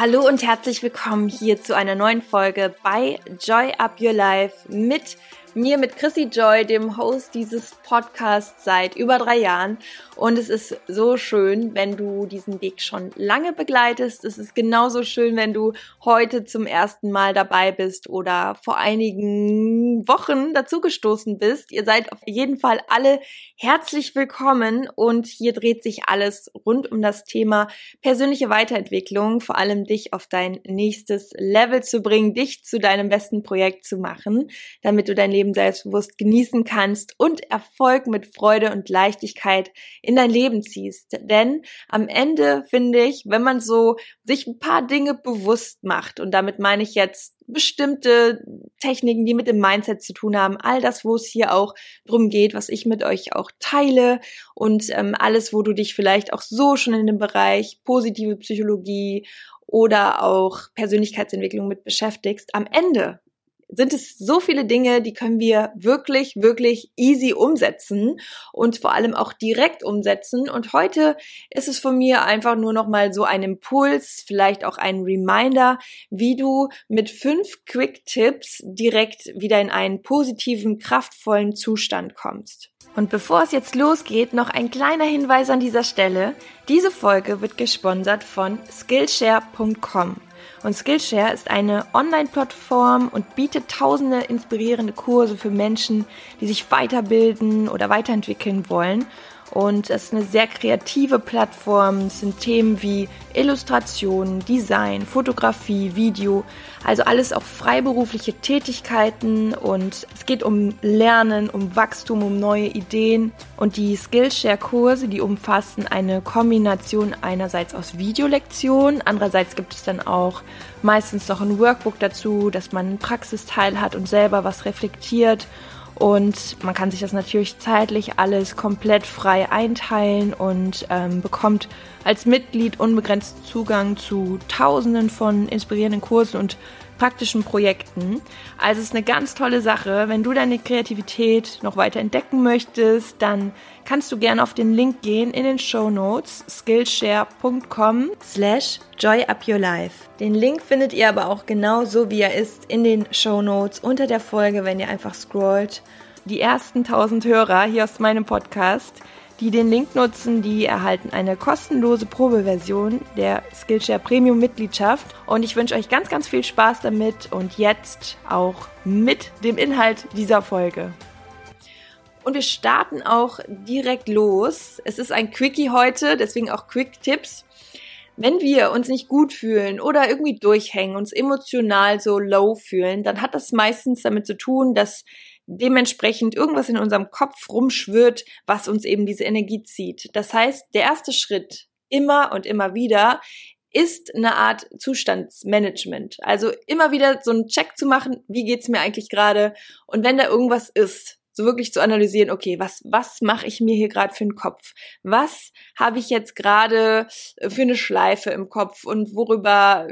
Hallo und herzlich willkommen hier zu einer neuen Folge bei Joy Up Your Life mit mir, mit Chrissy Joy, dem Host dieses Podcasts seit über drei Jahren. Und es ist so schön, wenn du diesen Weg schon lange begleitest. Es ist genauso schön, wenn du heute zum ersten Mal dabei bist oder vor einigen Wochen dazugestoßen bist. Ihr seid auf jeden Fall alle herzlich willkommen und hier dreht sich alles rund um das Thema persönliche Weiterentwicklung, vor allem dich auf dein nächstes Level zu bringen, dich zu deinem besten Projekt zu machen, damit du dein Leben selbstbewusst genießen kannst und Erfolg mit Freude und Leichtigkeit in dein Leben ziehst. Denn am Ende finde ich, wenn man so sich ein paar Dinge bewusst macht, und damit meine ich jetzt bestimmte Techniken, die mit dem Mindset zu tun haben, all das, wo es hier auch drum geht, was ich mit euch auch teile und ähm, alles, wo du dich vielleicht auch so schon in dem Bereich positive Psychologie oder auch Persönlichkeitsentwicklung mit beschäftigst. Am Ende sind es so viele Dinge, die können wir wirklich, wirklich easy umsetzen und vor allem auch direkt umsetzen. Und heute ist es von mir einfach nur noch mal so ein Impuls, vielleicht auch ein Reminder, wie du mit fünf Quick Tipps direkt wieder in einen positiven, kraftvollen Zustand kommst. Und bevor es jetzt losgeht, noch ein kleiner Hinweis an dieser Stelle. Diese Folge wird gesponsert von Skillshare.com. Und Skillshare ist eine Online-Plattform und bietet tausende inspirierende Kurse für Menschen, die sich weiterbilden oder weiterentwickeln wollen. Und es ist eine sehr kreative Plattform. Es sind Themen wie Illustration, Design, Fotografie, Video, also alles auch freiberufliche Tätigkeiten. Und es geht um Lernen, um Wachstum, um neue Ideen. Und die Skillshare-Kurse, die umfassen eine Kombination einerseits aus Videolektionen, andererseits gibt es dann auch meistens noch ein Workbook dazu, dass man einen Praxisteil hat und selber was reflektiert. Und man kann sich das natürlich zeitlich alles komplett frei einteilen und ähm, bekommt als Mitglied unbegrenzt Zugang zu Tausenden von inspirierenden Kursen und praktischen Projekten. Also es ist eine ganz tolle Sache. Wenn du deine Kreativität noch weiter entdecken möchtest, dann kannst du gerne auf den Link gehen in den Show Notes skillshare.com slash joyupyourlife. Den Link findet ihr aber auch genau so, wie er ist, in den Show Notes unter der Folge, wenn ihr einfach scrollt. Die ersten 1000 Hörer hier aus meinem Podcast die den Link nutzen, die erhalten eine kostenlose Probeversion der Skillshare Premium Mitgliedschaft. Und ich wünsche euch ganz, ganz viel Spaß damit und jetzt auch mit dem Inhalt dieser Folge. Und wir starten auch direkt los. Es ist ein Quickie heute, deswegen auch Quick Tipps. Wenn wir uns nicht gut fühlen oder irgendwie durchhängen, uns emotional so low fühlen, dann hat das meistens damit zu tun, dass dementsprechend irgendwas in unserem Kopf rumschwirrt, was uns eben diese Energie zieht. Das heißt, der erste Schritt immer und immer wieder ist eine Art Zustandsmanagement. Also immer wieder so einen Check zu machen, wie geht's mir eigentlich gerade? Und wenn da irgendwas ist, so wirklich zu analysieren, okay, was was mache ich mir hier gerade für einen Kopf? Was habe ich jetzt gerade für eine Schleife im Kopf und worüber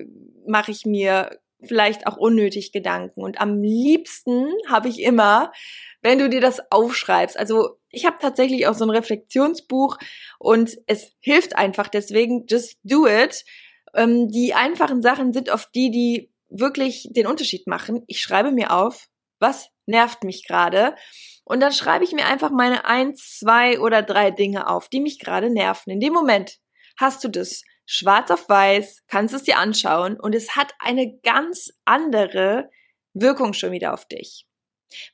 mache ich mir vielleicht auch unnötig Gedanken. Und am liebsten habe ich immer, wenn du dir das aufschreibst. Also ich habe tatsächlich auch so ein Reflexionsbuch und es hilft einfach. Deswegen just do it. Ähm, die einfachen Sachen sind oft die, die wirklich den Unterschied machen. Ich schreibe mir auf, was nervt mich gerade. Und dann schreibe ich mir einfach meine eins, zwei oder drei Dinge auf, die mich gerade nerven. In dem Moment hast du das schwarz auf weiß, kannst es dir anschauen und es hat eine ganz andere Wirkung schon wieder auf dich.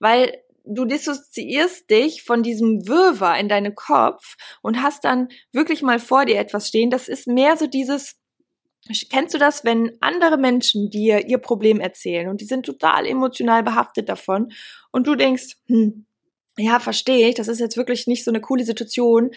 Weil du dissoziierst dich von diesem Wirrwarr in deinem Kopf und hast dann wirklich mal vor dir etwas stehen. Das ist mehr so dieses, Kennst du das, wenn andere Menschen dir ihr Problem erzählen und die sind total emotional behaftet davon und du denkst, hm, ja, verstehe ich, das ist jetzt wirklich nicht so eine coole Situation,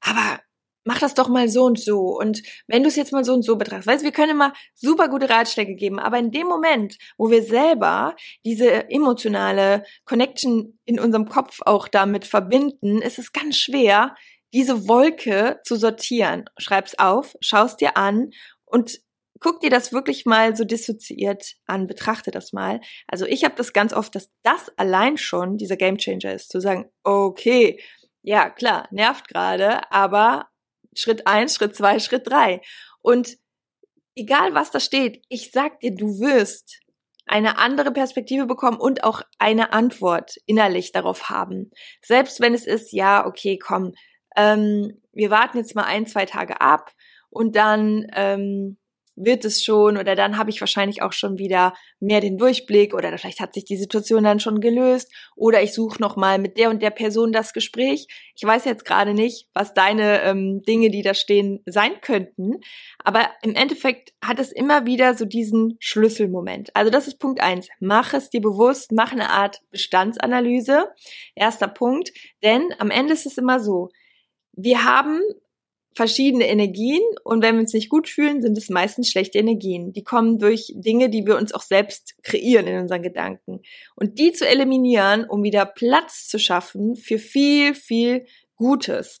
aber mach das doch mal so und so. Und wenn du es jetzt mal so und so betrachtest, weißt du, wir können immer super gute Ratschläge geben, aber in dem Moment, wo wir selber diese emotionale Connection in unserem Kopf auch damit verbinden, ist es ganz schwer, diese Wolke zu sortieren. Schreib's auf, schaust dir an und guck dir das wirklich mal so dissoziiert an, betrachte das mal. Also ich habe das ganz oft, dass das allein schon dieser Gamechanger ist, zu sagen, okay, ja, klar, nervt gerade, aber Schritt eins, Schritt zwei, Schritt drei. Und egal was da steht, ich sag dir, du wirst eine andere Perspektive bekommen und auch eine Antwort innerlich darauf haben. Selbst wenn es ist, ja, okay, komm, ähm, wir warten jetzt mal ein, zwei Tage ab und dann ähm, wird es schon oder dann habe ich wahrscheinlich auch schon wieder mehr den Durchblick oder vielleicht hat sich die Situation dann schon gelöst oder ich suche noch mal mit der und der Person das Gespräch. Ich weiß jetzt gerade nicht, was deine ähm, Dinge, die da stehen, sein könnten, aber im Endeffekt hat es immer wieder so diesen Schlüsselmoment. Also das ist Punkt eins. Mach es dir bewusst, mach eine Art Bestandsanalyse. Erster Punkt, denn am Ende ist es immer so. Wir haben verschiedene Energien und wenn wir uns nicht gut fühlen, sind es meistens schlechte Energien. Die kommen durch Dinge, die wir uns auch selbst kreieren in unseren Gedanken. Und die zu eliminieren, um wieder Platz zu schaffen für viel, viel Gutes.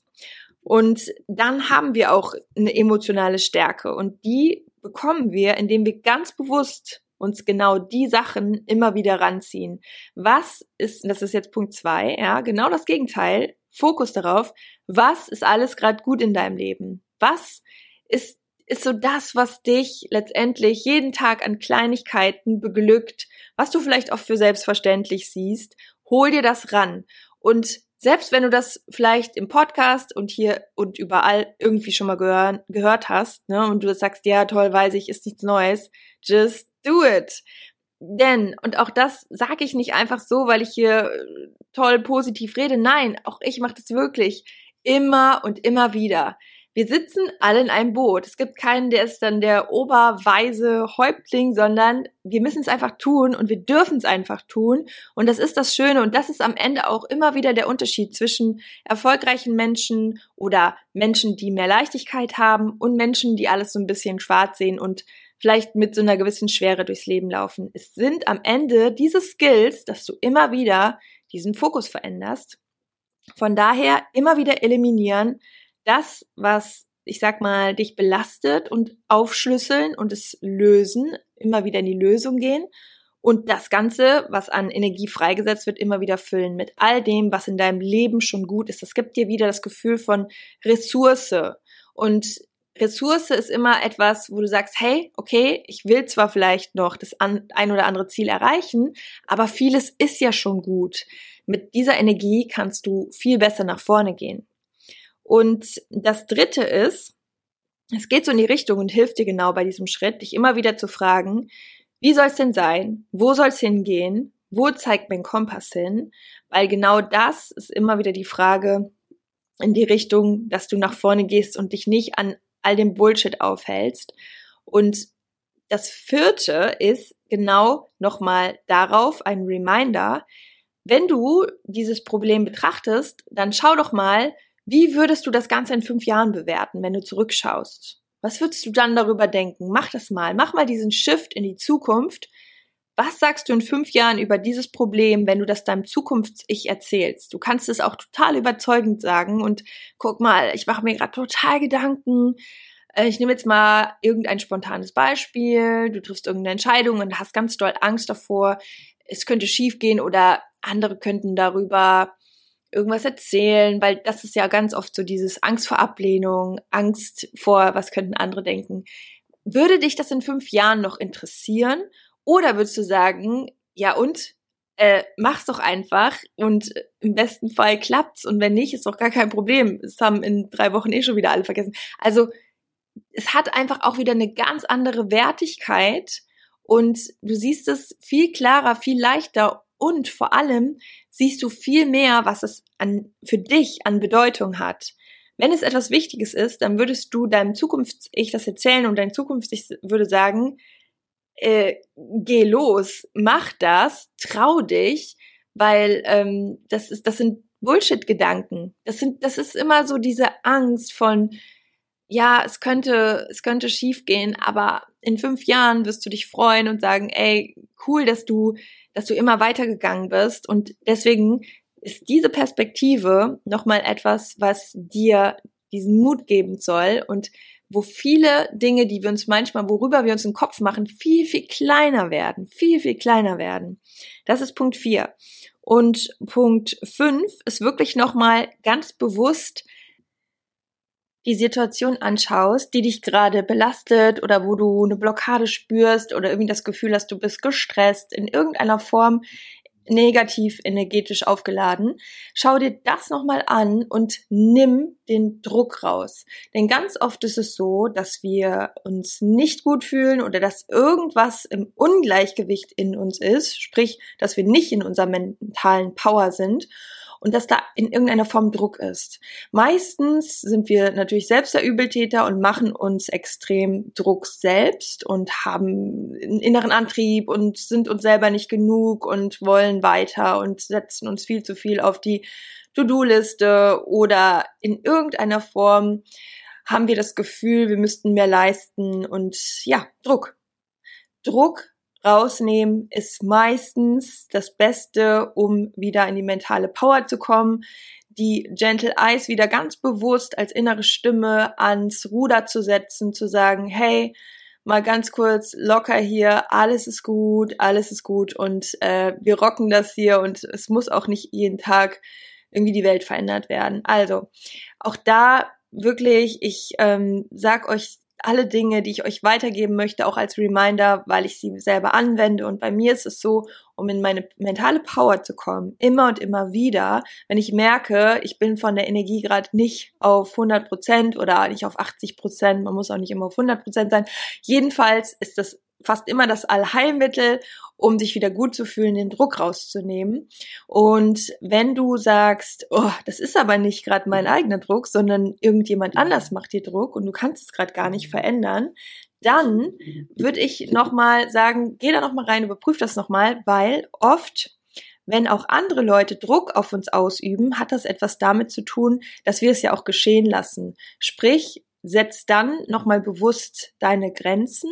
Und dann haben wir auch eine emotionale Stärke und die bekommen wir, indem wir ganz bewusst uns genau die Sachen immer wieder ranziehen. Was ist, das ist jetzt Punkt zwei, ja, genau das Gegenteil, Fokus darauf, was ist alles gerade gut in deinem Leben? Was ist, ist so das, was dich letztendlich jeden Tag an Kleinigkeiten beglückt, was du vielleicht auch für selbstverständlich siehst? Hol dir das ran. Und selbst wenn du das vielleicht im Podcast und hier und überall irgendwie schon mal gehör, gehört hast, ne, und du sagst, ja, toll, weiß ich, ist nichts Neues, just do it. Denn, und auch das sage ich nicht einfach so, weil ich hier äh, toll positiv rede. Nein, auch ich mache das wirklich immer und immer wieder. Wir sitzen alle in einem Boot. Es gibt keinen, der ist dann der oberweise Häuptling, sondern wir müssen es einfach tun und wir dürfen es einfach tun. Und das ist das Schöne und das ist am Ende auch immer wieder der Unterschied zwischen erfolgreichen Menschen oder Menschen, die mehr Leichtigkeit haben und Menschen, die alles so ein bisschen schwarz sehen und vielleicht mit so einer gewissen Schwere durchs Leben laufen. Es sind am Ende diese Skills, dass du immer wieder diesen Fokus veränderst. Von daher immer wieder eliminieren, das, was ich sag mal, dich belastet und aufschlüsseln und es lösen, immer wieder in die Lösung gehen und das Ganze, was an Energie freigesetzt wird, immer wieder füllen mit all dem, was in deinem Leben schon gut ist. Das gibt dir wieder das Gefühl von Ressource und Ressource ist immer etwas, wo du sagst, hey, okay, ich will zwar vielleicht noch das ein oder andere Ziel erreichen, aber vieles ist ja schon gut. Mit dieser Energie kannst du viel besser nach vorne gehen. Und das dritte ist, es geht so in die Richtung und hilft dir genau bei diesem Schritt, dich immer wieder zu fragen, wie soll es denn sein? Wo soll es hingehen? Wo zeigt mein Kompass hin? Weil genau das ist immer wieder die Frage in die Richtung, dass du nach vorne gehst und dich nicht an all dem Bullshit aufhältst. Und das vierte ist genau nochmal darauf ein Reminder. Wenn du dieses Problem betrachtest, dann schau doch mal, wie würdest du das Ganze in fünf Jahren bewerten, wenn du zurückschaust? Was würdest du dann darüber denken? Mach das mal. Mach mal diesen Shift in die Zukunft. Was sagst du in fünf Jahren über dieses Problem, wenn du das deinem Zukunfts-Ich erzählst? Du kannst es auch total überzeugend sagen und guck mal, ich mache mir gerade total Gedanken. Äh, ich nehme jetzt mal irgendein spontanes Beispiel. Du triffst irgendeine Entscheidung und hast ganz doll Angst davor, es könnte schiefgehen oder andere könnten darüber irgendwas erzählen, weil das ist ja ganz oft so dieses Angst vor Ablehnung, Angst vor, was könnten andere denken. Würde dich das in fünf Jahren noch interessieren? Oder würdest du sagen, ja und? Äh, mach's doch einfach und im besten Fall klappt's und wenn nicht, ist doch gar kein Problem. Es haben in drei Wochen eh schon wieder alle vergessen. Also es hat einfach auch wieder eine ganz andere Wertigkeit und du siehst es viel klarer, viel leichter und vor allem siehst du viel mehr, was es an, für dich an Bedeutung hat. Wenn es etwas Wichtiges ist, dann würdest du deinem Zukunfts-Ich das erzählen und dein Zukunfts-Ich würde sagen, äh, geh los, mach das, trau dich, weil ähm, das ist, das sind Bullshit-Gedanken. Das sind, das ist immer so diese Angst von, ja, es könnte, es könnte schief gehen, aber in fünf Jahren wirst du dich freuen und sagen, ey, cool, dass du dass du immer weitergegangen bist. Und deswegen ist diese Perspektive nochmal etwas, was dir diesen Mut geben soll und wo viele Dinge, die wir uns manchmal, worüber wir uns im Kopf machen, viel, viel kleiner werden, viel, viel kleiner werden. Das ist Punkt vier. Und Punkt fünf ist wirklich nochmal ganz bewusst die Situation anschaust, die dich gerade belastet oder wo du eine Blockade spürst oder irgendwie das Gefühl hast, du bist gestresst in irgendeiner Form, negativ energetisch aufgeladen. Schau dir das nochmal an und nimm den Druck raus. Denn ganz oft ist es so, dass wir uns nicht gut fühlen oder dass irgendwas im Ungleichgewicht in uns ist, sprich, dass wir nicht in unserer mentalen Power sind und dass da in irgendeiner Form Druck ist. Meistens sind wir natürlich selbst der Übeltäter und machen uns extrem Druck selbst und haben einen inneren Antrieb und sind uns selber nicht genug und wollen weiter und setzen uns viel zu viel auf die To-Do-Liste oder in irgendeiner Form haben wir das Gefühl, wir müssten mehr leisten und ja, Druck. Druck rausnehmen ist meistens das Beste, um wieder in die mentale Power zu kommen, die Gentle Eyes wieder ganz bewusst als innere Stimme ans Ruder zu setzen, zu sagen, hey, mal ganz kurz locker hier, alles ist gut, alles ist gut und äh, wir rocken das hier und es muss auch nicht jeden Tag irgendwie die Welt verändert werden. Also auch da wirklich, ich ähm, sag euch alle Dinge, die ich euch weitergeben möchte, auch als Reminder, weil ich sie selber anwende. Und bei mir ist es so, um in meine mentale Power zu kommen, immer und immer wieder, wenn ich merke, ich bin von der Energie gerade nicht auf 100 Prozent oder nicht auf 80 Prozent, man muss auch nicht immer auf 100 Prozent sein. Jedenfalls ist das fast immer das Allheilmittel, um sich wieder gut zu fühlen, den Druck rauszunehmen. Und wenn du sagst, oh, das ist aber nicht gerade mein eigener Druck, sondern irgendjemand anders macht dir Druck und du kannst es gerade gar nicht verändern, dann würde ich nochmal sagen, geh da nochmal rein, überprüf das nochmal, weil oft wenn auch andere Leute Druck auf uns ausüben, hat das etwas damit zu tun, dass wir es ja auch geschehen lassen. Sprich, setz dann nochmal bewusst deine Grenzen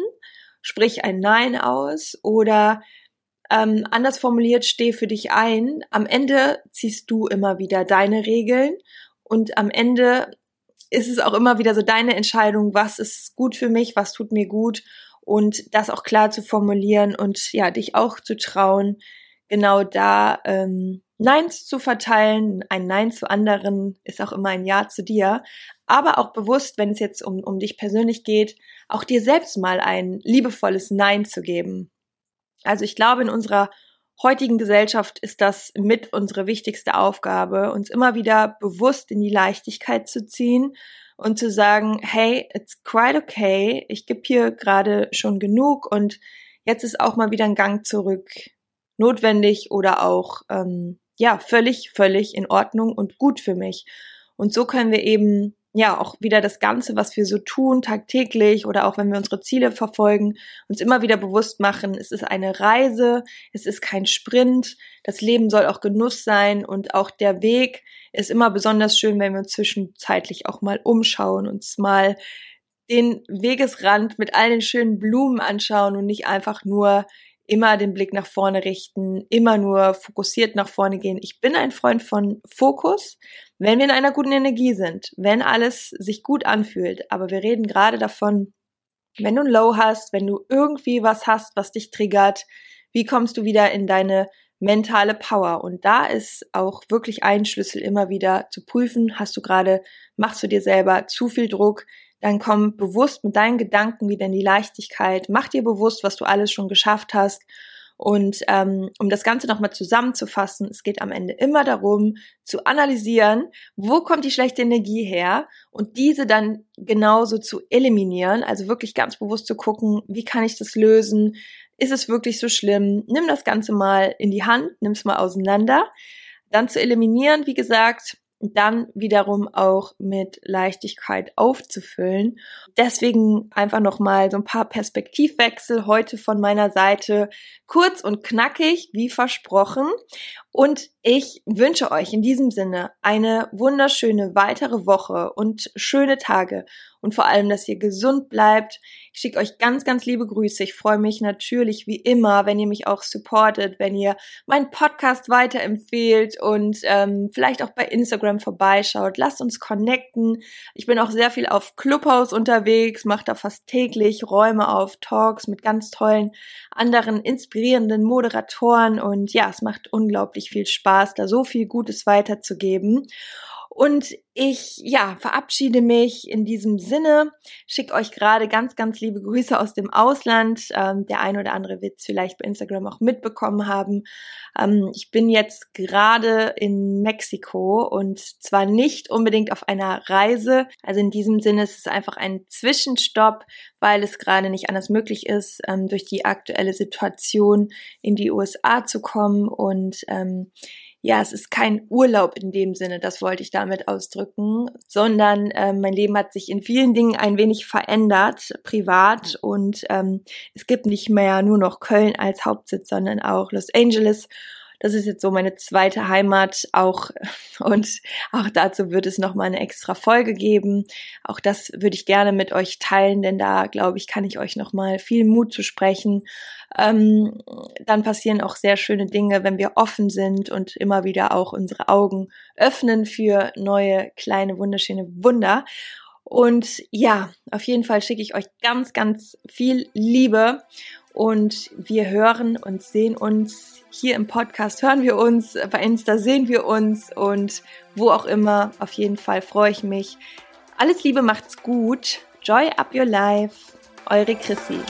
sprich ein Nein aus oder ähm, anders formuliert, steh für dich ein. Am Ende ziehst du immer wieder deine Regeln und am Ende ist es auch immer wieder so deine Entscheidung, was ist gut für mich, was tut mir gut und das auch klar zu formulieren und ja, dich auch zu trauen, genau da ähm, Neins zu verteilen. Ein Nein zu anderen ist auch immer ein Ja zu dir. Aber auch bewusst, wenn es jetzt um, um dich persönlich geht, auch dir selbst mal ein liebevolles Nein zu geben. Also ich glaube, in unserer heutigen Gesellschaft ist das mit unsere wichtigste Aufgabe, uns immer wieder bewusst in die Leichtigkeit zu ziehen und zu sagen, hey, it's quite okay, ich gebe hier gerade schon genug und jetzt ist auch mal wieder ein Gang zurück notwendig oder auch ähm, ja, völlig, völlig in Ordnung und gut für mich. Und so können wir eben ja auch wieder das Ganze, was wir so tun, tagtäglich oder auch wenn wir unsere Ziele verfolgen, uns immer wieder bewusst machen, es ist eine Reise, es ist kein Sprint, das Leben soll auch Genuss sein und auch der Weg ist immer besonders schön, wenn wir uns zwischenzeitlich auch mal umschauen, uns mal den Wegesrand mit all den schönen Blumen anschauen und nicht einfach nur immer den Blick nach vorne richten, immer nur fokussiert nach vorne gehen. Ich bin ein Freund von Fokus, wenn wir in einer guten Energie sind, wenn alles sich gut anfühlt. Aber wir reden gerade davon, wenn du ein Low hast, wenn du irgendwie was hast, was dich triggert, wie kommst du wieder in deine mentale Power? Und da ist auch wirklich ein Schlüssel immer wieder zu prüfen, hast du gerade, machst du dir selber zu viel Druck, dann komm bewusst mit deinen Gedanken wieder in die Leichtigkeit, mach dir bewusst, was du alles schon geschafft hast. Und ähm, um das Ganze nochmal zusammenzufassen, es geht am Ende immer darum, zu analysieren, wo kommt die schlechte Energie her und diese dann genauso zu eliminieren, also wirklich ganz bewusst zu gucken, wie kann ich das lösen, ist es wirklich so schlimm, nimm das Ganze mal in die Hand, nimm es mal auseinander, dann zu eliminieren, wie gesagt, dann wiederum auch mit Leichtigkeit aufzufüllen. Deswegen einfach nochmal so ein paar Perspektivwechsel heute von meiner Seite. Kurz und knackig, wie versprochen. Und ich wünsche euch in diesem Sinne eine wunderschöne weitere Woche und schöne Tage und vor allem, dass ihr gesund bleibt. Ich schicke euch ganz, ganz liebe Grüße. Ich freue mich natürlich wie immer, wenn ihr mich auch supportet, wenn ihr meinen Podcast weiterempfehlt und ähm, vielleicht auch bei Instagram vorbeischaut. Lasst uns connecten. Ich bin auch sehr viel auf Clubhouse unterwegs, mache da fast täglich Räume auf, Talks mit ganz tollen anderen inspirierenden Moderatoren und ja, es macht unglaublich viel Spaß, da so viel Gutes weiterzugeben. Und ich, ja, verabschiede mich in diesem Sinne, schicke euch gerade ganz, ganz liebe Grüße aus dem Ausland. Ähm, der ein oder andere wird es vielleicht bei Instagram auch mitbekommen haben. Ähm, ich bin jetzt gerade in Mexiko und zwar nicht unbedingt auf einer Reise. Also in diesem Sinne ist es einfach ein Zwischenstopp, weil es gerade nicht anders möglich ist, ähm, durch die aktuelle Situation in die USA zu kommen und ähm, ja, es ist kein Urlaub in dem Sinne, das wollte ich damit ausdrücken, sondern äh, mein Leben hat sich in vielen Dingen ein wenig verändert, privat. Und ähm, es gibt nicht mehr nur noch Köln als Hauptsitz, sondern auch Los Angeles das ist jetzt so meine zweite Heimat auch und auch dazu wird es noch mal eine extra Folge geben. Auch das würde ich gerne mit euch teilen, denn da glaube ich kann ich euch noch mal viel Mut zu sprechen. Ähm, dann passieren auch sehr schöne Dinge, wenn wir offen sind und immer wieder auch unsere Augen öffnen für neue kleine wunderschöne Wunder. Und ja, auf jeden Fall schicke ich euch ganz, ganz viel Liebe und wir hören und sehen uns hier im Podcast, hören wir uns, bei Insta sehen wir uns und wo auch immer. Auf jeden Fall freue ich mich. Alles Liebe, macht's gut. Joy up your life. Eure Chrissy.